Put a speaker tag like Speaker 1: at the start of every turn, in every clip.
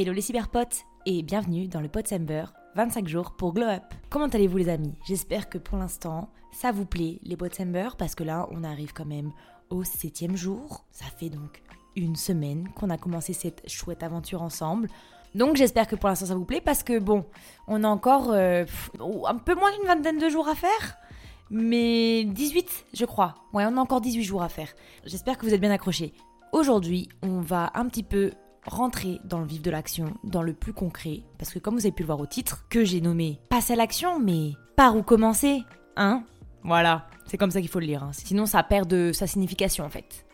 Speaker 1: Hello les cyberpotes et bienvenue dans le Potsember 25 jours pour Glow Up. Comment allez-vous les amis? J'espère que pour l'instant ça vous plaît les Potsember parce que là on arrive quand même au septième jour. Ça fait donc une semaine qu'on a commencé cette chouette aventure ensemble. Donc j'espère que pour l'instant ça vous plaît parce que bon, on a encore euh, un peu moins d'une vingtaine de jours à faire. Mais 18 je crois. Ouais on a encore 18 jours à faire. J'espère que vous êtes bien accrochés. Aujourd'hui on va un petit peu rentrer dans le vif de l'action, dans le plus concret, parce que comme vous avez pu le voir au titre, que j'ai nommé Passe à l'action, mais par où commencer Hein? Voilà, c'est comme ça qu'il faut le lire, hein. sinon ça perd de sa signification en fait.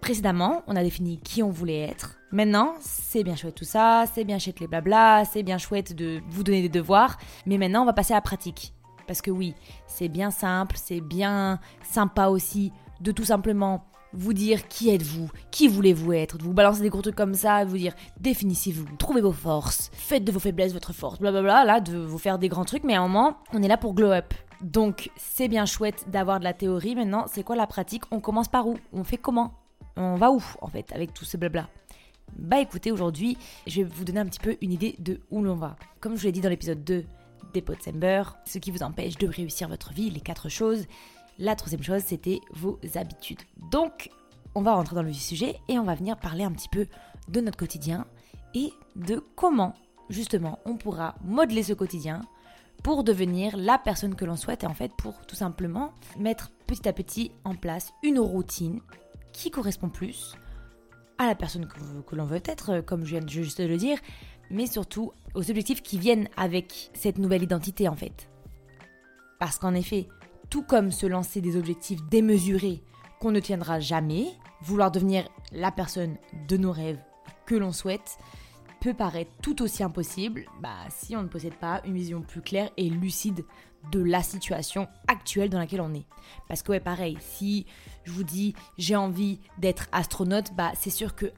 Speaker 1: Précédemment, on a défini qui on voulait être. Maintenant, c'est bien chouette tout ça, c'est bien chouette les blabla, c'est bien chouette de vous donner des devoirs, mais maintenant on va passer à la pratique. Parce que oui, c'est bien simple, c'est bien sympa aussi de tout simplement vous dire qui êtes-vous, qui voulez-vous être, de vous balancer des gros trucs comme ça, de vous dire définissez-vous, trouvez vos forces, faites de vos faiblesses votre force, blablabla, là, de vous faire des grands trucs, mais à un moment, on est là pour glow up. Donc, c'est bien chouette d'avoir de la théorie, maintenant, c'est quoi la pratique? On commence par où? On fait comment? On va où, en fait, avec tout ce blabla? Bah écoutez, aujourd'hui, je vais vous donner un petit peu une idée de où l'on va. Comme je vous l'ai dit dans l'épisode 2 des Potsember, ce qui vous empêche de réussir votre vie, les quatre choses, la troisième chose, c'était vos habitudes. Donc, on va rentrer dans le sujet et on va venir parler un petit peu de notre quotidien et de comment, justement, on pourra modeler ce quotidien pour devenir la personne que l'on souhaite et en fait pour tout simplement mettre petit à petit en place une routine qui correspond plus à la personne que, l'on veut être, comme je viens juste de le dire, mais surtout aux objectifs qui viennent avec cette nouvelle identité en fait. Parce qu'en effet, tout comme se lancer des objectifs démesurés qu'on ne tiendra jamais, vouloir devenir la personne de nos rêves que l'on souhaite peut paraître tout aussi impossible bah, si on ne possède pas une vision plus claire et lucide de la situation actuelle dans laquelle on est. Parce que ouais, pareil, si je vous dis j'ai envie d'être astronaute, bah c'est sûr que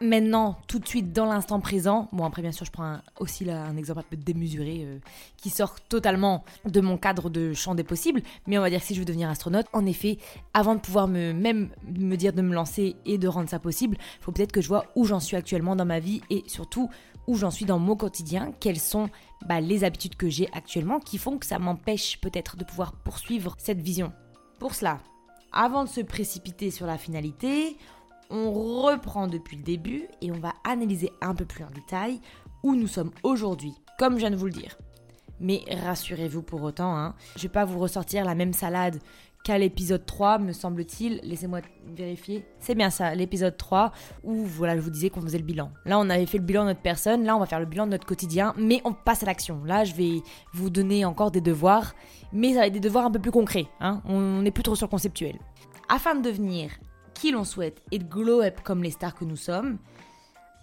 Speaker 1: maintenant, tout de suite, dans l'instant présent, bon après bien sûr je prends aussi là, un exemple un peu démesuré euh, qui sort totalement de mon cadre de champ des possibles, mais on va dire que si je veux devenir astronaute, en effet, avant de pouvoir me même me dire de me lancer et de rendre ça possible, il faut peut-être que je vois où j'en suis actuellement dans ma vie et surtout où j'en suis dans mon quotidien, quelles sont bah, les habitudes que j'ai actuellement qui font que ça m'empêche peut-être de pouvoir poursuivre cette vision. Pour cela, avant de se précipiter sur la finalité, on reprend depuis le début et on va analyser un peu plus en détail où nous sommes aujourd'hui, comme je viens de vous le dire. Mais rassurez-vous pour autant, hein, je vais pas vous ressortir la même salade qu'à l'épisode 3, me semble-t-il. Laissez-moi vérifier. C'est bien ça, l'épisode 3, où voilà, je vous disais qu'on faisait le bilan. Là, on avait fait le bilan de notre personne, là, on va faire le bilan de notre quotidien, mais on passe à l'action. Là, je vais vous donner encore des devoirs, mais des devoirs un peu plus concrets. Hein. On n'est plus trop sur le conceptuel. Afin de devenir qui l'on souhaite et de glow up comme les stars que nous sommes,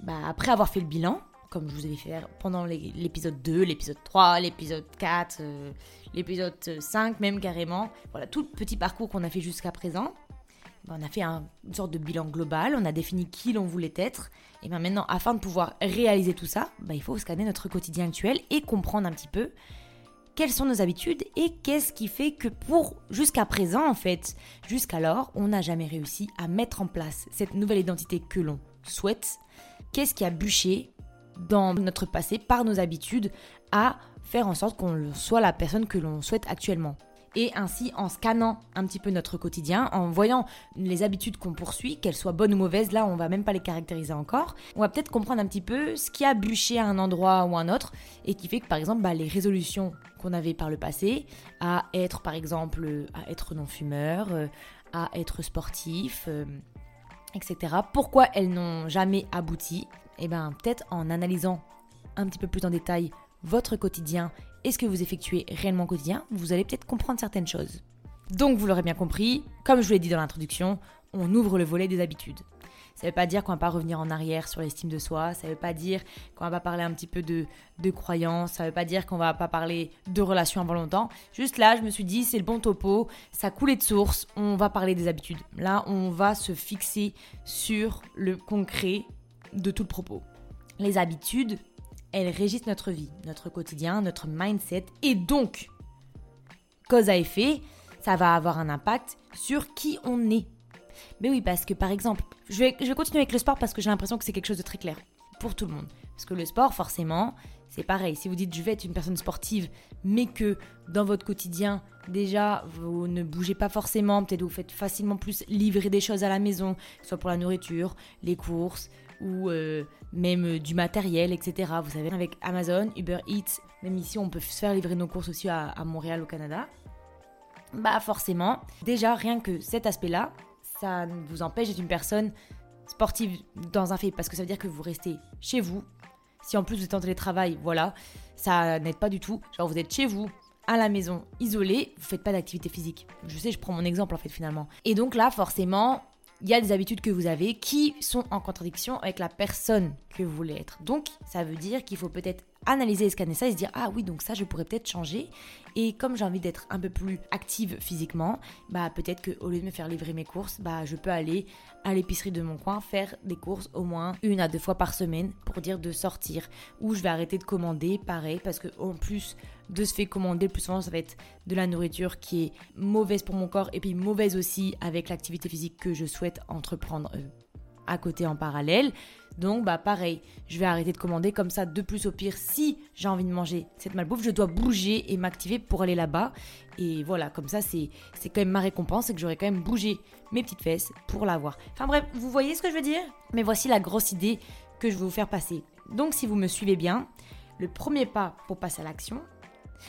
Speaker 1: bah, après avoir fait le bilan, comme je vous avais fait pendant l'épisode 2, l'épisode 3, l'épisode 4, euh, l'épisode 5 même carrément, voilà tout le petit parcours qu'on a fait jusqu'à présent, bah, on a fait une sorte de bilan global, on a défini qui l'on voulait être, et bien maintenant afin de pouvoir réaliser tout ça, bah, il faut scanner notre quotidien actuel et comprendre un petit peu quelles sont nos habitudes et qu'est-ce qui fait que pour jusqu'à présent en fait, jusqu'alors, on n'a jamais réussi à mettre en place cette nouvelle identité que l'on souhaite? Qu'est-ce qui a bûché dans notre passé par nos habitudes à faire en sorte qu'on soit la personne que l'on souhaite actuellement? Et ainsi en scannant un petit peu notre quotidien, en voyant les habitudes qu'on poursuit, qu'elles soient bonnes ou mauvaises, là on va même pas les caractériser encore, on va peut-être comprendre un petit peu ce qui a bûché à un endroit ou un autre et qui fait que par exemple bah, les résolutions qu'on avait par le passé à être par exemple à être non fumeur, euh, à être sportif, euh, etc. Pourquoi elles n'ont jamais abouti? Et eh bien peut-être en analysant un petit peu plus en détail votre quotidien et ce que vous effectuez réellement au quotidien, vous allez peut-être comprendre certaines choses. Donc vous l'aurez bien compris, comme je vous l'ai dit dans l'introduction, on ouvre le volet des habitudes. Ça ne veut pas dire qu'on va pas revenir en arrière sur l'estime de soi, ça ne veut pas dire qu'on va pas parler un petit peu de, de croyances, ça ne veut pas dire qu'on va pas parler de relations avant longtemps. Juste là, je me suis dit, c'est le bon topo, ça coulait de source, on va parler des habitudes. Là, on va se fixer sur le concret de tout le propos. Les habitudes, elles régissent notre vie, notre quotidien, notre mindset et donc, cause à effet, ça va avoir un impact sur qui on est. Mais oui, parce que par exemple, je vais, continuer avec le sport parce que j'ai l'impression que c'est quelque chose de très clair pour tout le monde. Parce que le sport, forcément, c'est pareil. Si vous dites je vais être une personne sportive, mais que dans votre quotidien, déjà, vous ne bougez pas forcément, peut-être vous faites facilement plus livrer des choses à la maison, soit pour la nourriture, les courses, ou euh, même euh, du matériel, etc. Vous savez, avec Amazon, Uber Eats, même ici, on peut se faire livrer nos courses aussi à, Montréal, au Canada. Bah forcément, déjà, rien que cet aspect-là, ça vous empêche d'être une personne sportive dans un fait, parce que ça veut dire que vous restez chez vous. Si en plus vous êtes en télétravail, voilà, ça n'aide pas du tout. Genre vous êtes chez vous, à la maison, isolé, vous faites pas d'activité physique. Je sais, je prends mon exemple en fait finalement. Et donc là, forcément, il y a des habitudes que vous avez qui sont en contradiction avec la personne que vous voulez être. Donc, ça veut dire qu'il faut peut-être analyser et scanner ça et se dire ah oui donc ça je pourrais peut-être changer. Et comme j'ai envie d'être un peu plus active physiquement bah peut-être que au lieu de me faire livrer mes courses bah je peux aller à l'épicerie de mon coin faire des courses au moins une à deux fois par semaine pour dire de sortir. Ou je vais arrêter de commander pareil parce que en plus de se faire commander plus souvent ça va être de la nourriture qui est mauvaise pour mon corps et puis mauvaise aussi avec l'activité physique que je souhaite entreprendre euh, à côté en parallèle donc bah pareil, je vais arrêter de commander comme ça. De plus au pire, si j'ai envie de manger cette malbouffe, je dois bouger et m'activer pour aller là-bas. Et voilà, comme ça c'est c'est quand même ma récompense et que j'aurais quand même bougé mes petites fesses pour l'avoir. Enfin bref, vous voyez ce que je veux dire? Mais voici la grosse idée que je vais vous faire passer. Donc si vous me suivez bien, le premier pas pour passer à l'action,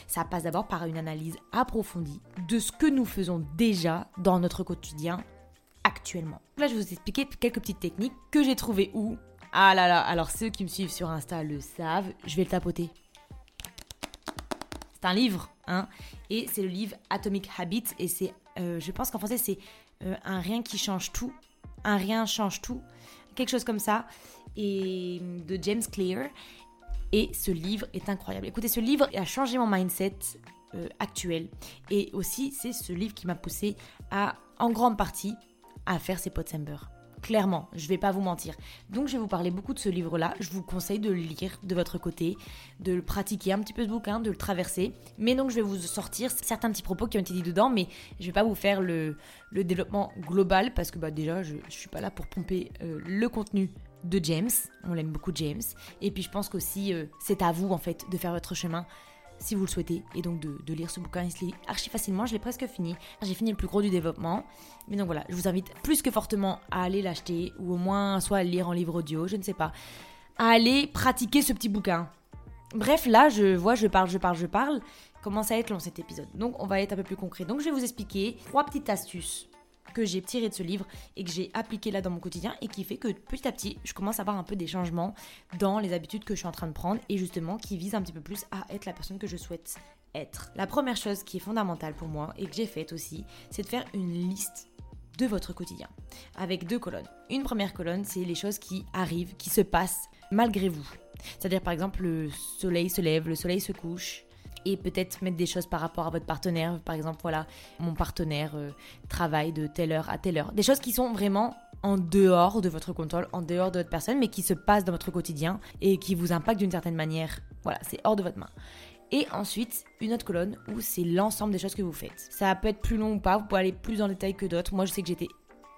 Speaker 1: ça passe d'abord par une analyse approfondie de ce que nous faisons déjà dans notre quotidien actuellement. Là, je vais vous expliquer quelques petites techniques que j'ai trouvées où ah là là, alors ceux qui me suivent sur Insta le savent, je vais le tapoter. C'est un livre, hein, et c'est le livre Atomic Habits, et c'est, euh, je pense qu'en français c'est euh, un rien qui change tout, un rien change tout, quelque chose comme ça, et de James Clear. Et ce livre est incroyable. Écoutez, ce livre a changé mon mindset euh, actuel, et aussi c'est ce livre qui m'a poussé à, en grande partie, à faire ses pots beurre. Clairement, je vais pas vous mentir. Donc je vais vous parler beaucoup de ce livre-là. Je vous conseille de le lire de votre côté, de le pratiquer un petit peu ce bouquin, de le traverser. Mais donc je vais vous sortir certains petits propos qui ont été dit dedans, mais je vais pas vous faire le, développement global parce que bah, déjà je, je suis pas là pour pomper euh, le contenu de James. On l'aime beaucoup James. Et puis je pense qu'aussi euh, c'est à vous en fait de faire votre chemin si vous le souhaitez, et donc de, lire ce bouquin. Il se lit archi facilement, je l'ai presque fini. J'ai fini le plus gros du développement. Mais donc voilà, je vous invite plus que fortement à aller l'acheter, ou au moins soit à le lire en livre audio, je ne sais pas, à aller pratiquer ce petit bouquin. Bref, là, je vois, je parle, je parle, je parle. Commence à être long cet épisode. Donc, on va être un peu plus concret. Donc, je vais vous expliquer trois petites astuces que j'ai tiré de ce livre et que j'ai appliqué là dans mon quotidien et qui fait que petit à petit, je commence à avoir un peu des changements dans les habitudes que je suis en train de prendre et justement qui visent un petit peu plus à être la personne que je souhaite être. La première chose qui est fondamentale pour moi et que j'ai faite aussi, c'est de faire une liste de votre quotidien avec deux colonnes. Une première colonne, c'est les choses qui arrivent, qui se passent malgré vous. C'est-à-dire par exemple le soleil se lève, le soleil se couche, et peut-être mettre des choses par rapport à votre partenaire. Par exemple, voilà, mon partenaire euh, travaille de telle heure à telle heure. Des choses qui sont vraiment en dehors de votre contrôle, en dehors de votre personne, mais qui se passent dans votre quotidien et qui vous impactent d'une certaine manière. Voilà, c'est hors de votre main. Et ensuite, une autre colonne où c'est l'ensemble des choses que vous faites. Ça peut être plus long ou pas, vous pouvez aller plus dans le détail que d'autres. Moi, je sais que j'étais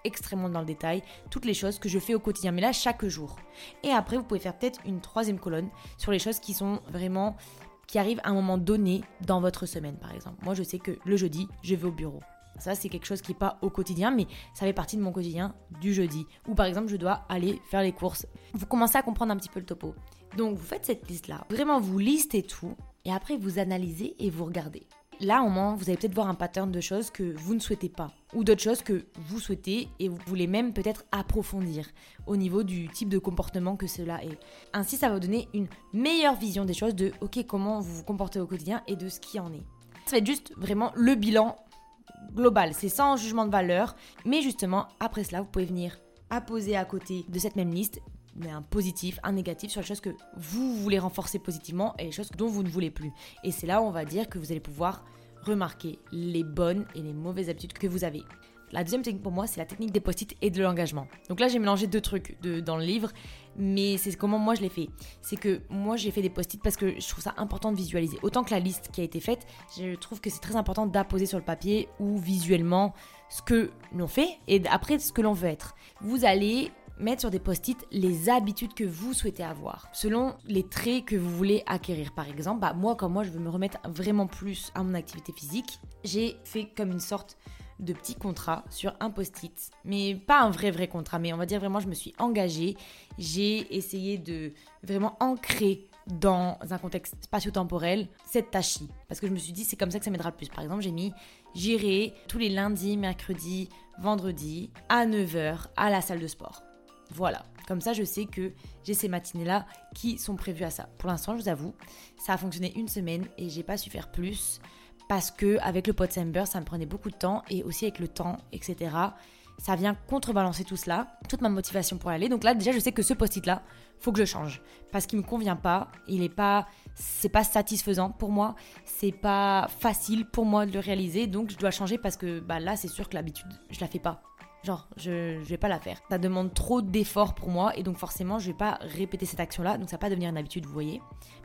Speaker 1: extrêmement dans le détail, toutes les choses que je fais au quotidien, mais là chaque jour. Et après, vous pouvez faire peut-être une troisième colonne sur les choses qui sont vraiment qui arrive à un moment donné dans votre semaine, par exemple. Moi, je sais que le jeudi, je vais au bureau. Ça, c'est quelque chose qui n'est pas au quotidien, mais ça fait partie de mon quotidien du jeudi. Ou par exemple, je dois aller faire les courses. Vous commencez à comprendre un petit peu le topo. Donc, vous faites cette liste-là. Vraiment, vous listez tout. Et après, vous analysez et vous regardez là, au moins, vous allez peut-être voir un pattern de choses que vous ne souhaitez pas, ou d'autres choses que vous souhaitez et vous voulez même peut-être approfondir au niveau du type de comportement que cela est. Ainsi, ça va vous donner une meilleure vision des choses, de ok, comment vous vous comportez au quotidien et de ce qui en est. Ça va être juste vraiment le bilan global, c'est sans jugement de valeur, mais justement, après cela, vous pouvez venir apposer à côté de cette même liste mais un positif, un négatif sur les choses que vous voulez renforcer positivement et les choses dont vous ne voulez plus. Et c'est là où on va dire que vous allez pouvoir remarquer les bonnes et les mauvaises habitudes que vous avez. La deuxième technique pour moi, c'est la technique des post-it et de l'engagement. Donc là, j'ai mélangé deux trucs dans le livre, mais c'est comment moi je l'ai fait. C'est que moi, j'ai fait des post-it parce que je trouve ça important de visualiser. Autant que la liste qui a été faite, je trouve que c'est très important d'apposer sur le papier ou visuellement ce que l'on fait et après ce que l'on veut être. Vous allez mettre sur des post-it les habitudes que vous souhaitez avoir, selon les traits que vous voulez acquérir. Par exemple, bah, moi, comme moi, je veux me remettre vraiment plus à mon activité physique, j'ai fait comme une sorte de petit contrat sur un post-it. Mais pas un vrai vrai contrat, mais on va dire vraiment je me suis engagée. J'ai essayé de vraiment ancrer dans un contexte spatio-temporel cette tâche-ci. Parce que je me suis dit c'est comme ça que ça m'aidera le plus. Par exemple j'ai mis j'irai tous les lundis, mercredis, vendredis à 9h à la salle de sport. Voilà, comme ça je sais que j'ai ces matinées-là qui sont prévues à ça. Pour l'instant, je vous avoue, ça a fonctionné une semaine et j'ai pas su faire plus parce que avec le Potsember, ça me prenait beaucoup de temps et aussi avec le temps, etc. Ça vient contrebalancer tout cela, toute ma motivation pour aller. Donc là, déjà, je sais que ce post-it là, faut que je change parce qu'il me convient pas. Il est pas, c'est pas satisfaisant pour moi. C'est pas facile pour moi de le réaliser. Donc je dois changer parce que bah là, c'est sûr que l'habitude, je la fais pas. Genre, je, je vais pas la faire. Ça demande trop d'efforts pour moi et donc forcément, je vais pas répéter cette action-là. Donc ça va pas devenir une habitude, vous voyez.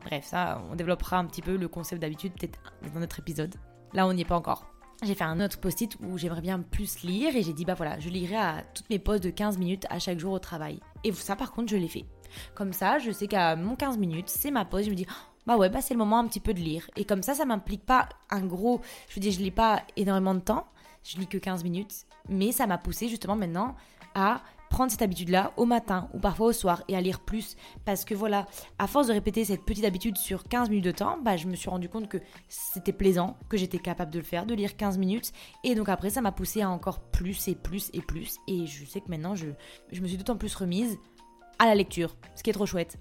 Speaker 1: Bref, ça, on développera un petit peu le concept d'habitude peut-être dans un autre épisode. Là, on n'y est pas encore. J'ai fait un autre post-it où j'aimerais bien plus lire et j'ai dit bah voilà, je lirai à toutes mes pauses de 15 minutes à chaque jour au travail. Et ça par contre, je l'ai fait. Comme ça, je sais qu'à mon 15 minutes, c'est ma pause, je me dis bah ouais, bah c'est le moment un petit peu de lire. Et comme ça, ça m'implique pas un gros, je veux dire, je lis pas énormément de temps, je lis que 15 minutes, mais ça m'a poussé justement maintenant à prendre cette habitude-là au matin ou parfois au soir et à lire plus. Parce que voilà, à force de répéter cette petite habitude sur 15 minutes de temps, bah, je me suis rendu compte que c'était plaisant, que j'étais capable de le faire, de lire 15 minutes. Et donc après, ça m'a poussé à encore plus et plus et plus. Et je sais que maintenant, je, je me suis d'autant plus remise à la lecture, ce qui est trop chouette.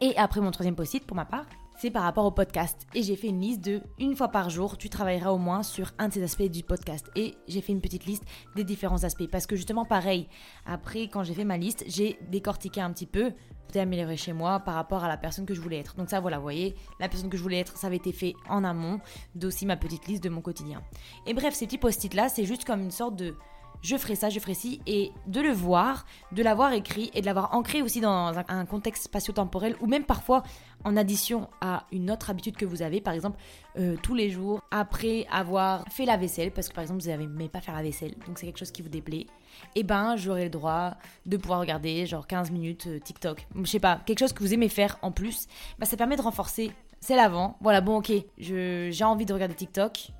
Speaker 1: Et après mon troisième post-it, pour ma part, c'est par rapport au podcast. Et j'ai fait une liste de une fois par jour, tu travailleras au moins sur un de ces aspects du podcast. Et j'ai fait une petite liste des différents aspects. Parce que justement, pareil, après, quand j'ai fait ma liste, j'ai décortiqué un petit peu, peut améliorer chez moi par rapport à la personne que je voulais être. Donc ça, voilà, vous voyez, la personne que je voulais être, ça avait été fait en amont d'aussi ma petite liste de mon quotidien. Et bref, ces petits post-it là, c'est juste comme une sorte de je ferai ça, je ferai ci, et de le voir, de l'avoir écrit et de l'avoir ancré aussi dans un, contexte spatio-temporel ou même parfois en addition à une autre habitude que vous avez, par exemple euh, tous les jours après avoir fait la vaisselle, parce que par exemple vous n'aimez pas faire la vaisselle, donc c'est quelque chose qui vous déplaît, et eh ben j'aurai le droit de pouvoir regarder genre 15 minutes euh, TikTok, je sais pas, quelque chose que vous aimez faire en plus, bah, ça permet de renforcer c'est l'avant. Voilà, bon, ok, j'ai envie de regarder TikTok.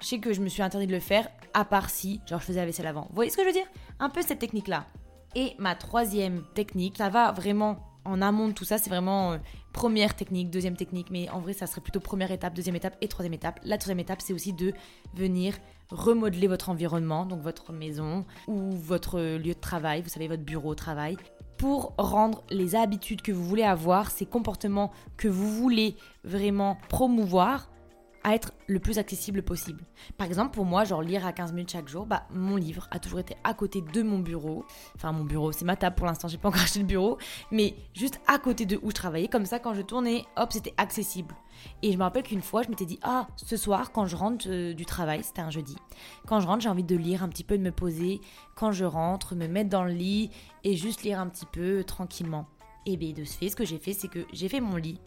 Speaker 1: Je sais que je me suis interdit de le faire, à part si, genre, je faisais la vaisselle avant. Vous voyez ce que je veux dire? Un peu cette technique-là. Et ma troisième technique, ça va vraiment en amont de tout ça, c'est vraiment euh, première technique, deuxième technique, mais en vrai, ça serait plutôt première étape, deuxième étape et troisième étape. La troisième étape, c'est aussi de venir remodeler votre environnement, donc votre maison ou votre lieu de travail, vous savez, votre bureau de travail, pour rendre les habitudes que vous voulez avoir, ces comportements que vous voulez vraiment promouvoir, à être le plus accessible possible. Par exemple, pour moi, genre lire à 15 minutes chaque jour, bah mon livre a toujours été à côté de mon bureau. Enfin, mon bureau, c'est ma table pour l'instant, j'ai pas encore acheté le bureau, mais juste à côté de où je travaillais. Comme ça, quand je tournais, hop, c'était accessible. Et je me rappelle qu'une fois, je m'étais dit, ah, ce soir, quand je rentre euh, du travail, c'était un jeudi, quand je rentre, j'ai envie de lire un petit peu, de me poser. Quand je rentre, me mettre dans le lit et juste lire un petit peu tranquillement. Et bien, de ce fait, ce que j'ai fait, c'est que j'ai fait mon lit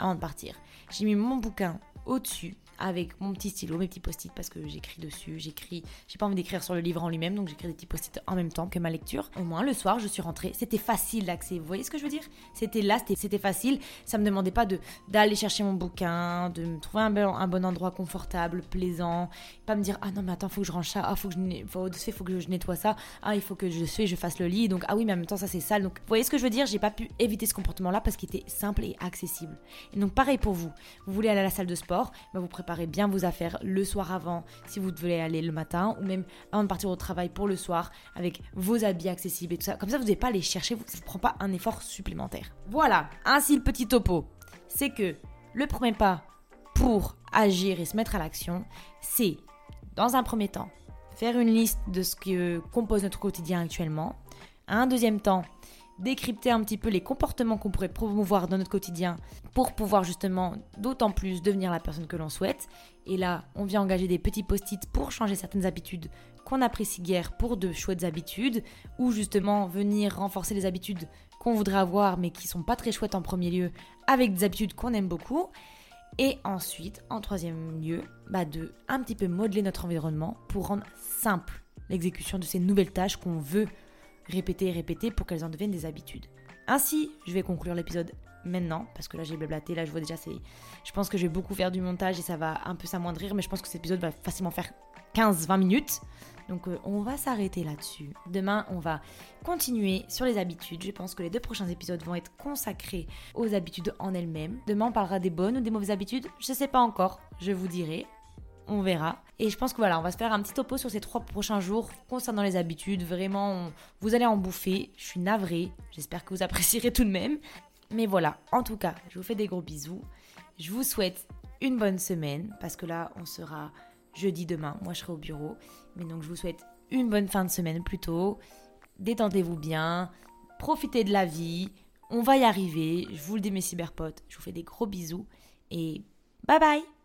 Speaker 1: avant de partir. J'ai mis mon bouquin au-dessus avec mon petit stylo, mes petits post-it parce que j'écris dessus, j'écris, j'ai pas envie d'écrire sur le livre en lui-même donc j'écris des petits post-it en même temps que ma lecture. Au moins le soir, je suis rentrée, c'était facile d'accès. Vous voyez ce que je veux dire? C'était là, c'était facile, ça me demandait pas de d'aller chercher mon bouquin, de me trouver un, un, bon endroit confortable, plaisant, pas me dire ah non mais attends, faut que je range ça, ah faut que je faut, que je nettoie ça, ah il faut que je fais, je fasse le lit. Donc ah oui, mais en même temps ça c'est sale. Donc vous voyez ce que je veux dire? J'ai pas pu éviter ce comportement là parce qu'il était simple et accessible. Et donc pareil pour vous. Vous voulez aller à la salle de sport, bah, vous préparez bien vos affaires le soir avant si vous devez aller le matin ou même avant de partir au travail pour le soir avec vos habits accessibles et tout ça. Comme ça, vous n'avez pas à les chercher, ça ne prend pas un effort supplémentaire. Voilà, ainsi le petit topo. C'est que le premier pas pour agir et se mettre à l'action, c'est dans un premier temps faire une liste de ce que compose notre quotidien actuellement. Un deuxième temps, décrypter un petit peu les comportements qu'on pourrait promouvoir dans notre quotidien pour pouvoir justement d'autant plus devenir la personne que l'on souhaite. Et là, on vient engager des petits post-it pour changer certaines habitudes qu'on apprécie guère pour de chouettes habitudes ou justement venir renforcer les habitudes qu'on voudrait avoir mais qui sont pas très chouettes en premier lieu avec des habitudes qu'on aime beaucoup. Et ensuite, en troisième lieu, bah de un petit peu modeler notre environnement pour rendre simple l'exécution de ces nouvelles tâches qu'on veut répéter, répéter pour qu'elles en deviennent des habitudes. Ainsi, je vais conclure l'épisode maintenant, parce que là j'ai blablaté, là je vois déjà, c'est. Je pense que je vais beaucoup faire du montage et ça va un peu s'amoindrir, mais je pense que cet épisode va facilement faire 15-20 minutes. Donc euh, on va s'arrêter là-dessus. Demain, on va continuer sur les habitudes. Je pense que les deux prochains épisodes vont être consacrés aux habitudes en elles-mêmes. Demain, on parlera des bonnes ou des mauvaises habitudes. Je ne sais pas encore, je vous dirai. On verra. Et je pense que voilà, on va se faire un petit topo sur ces trois prochains jours concernant les habitudes. Vraiment, vous allez en bouffer. Je suis navrée. J'espère que vous apprécierez tout de même. Mais voilà, en tout cas, je vous fais des gros bisous. Je vous souhaite une bonne semaine parce que là, on sera jeudi demain. Moi, je serai au bureau. Mais donc, je vous souhaite une bonne fin de semaine plutôt. Détendez-vous bien. Profitez de la vie. On va y arriver. Je vous le dis, mes cyberpotes. Je vous fais des gros bisous. Et bye bye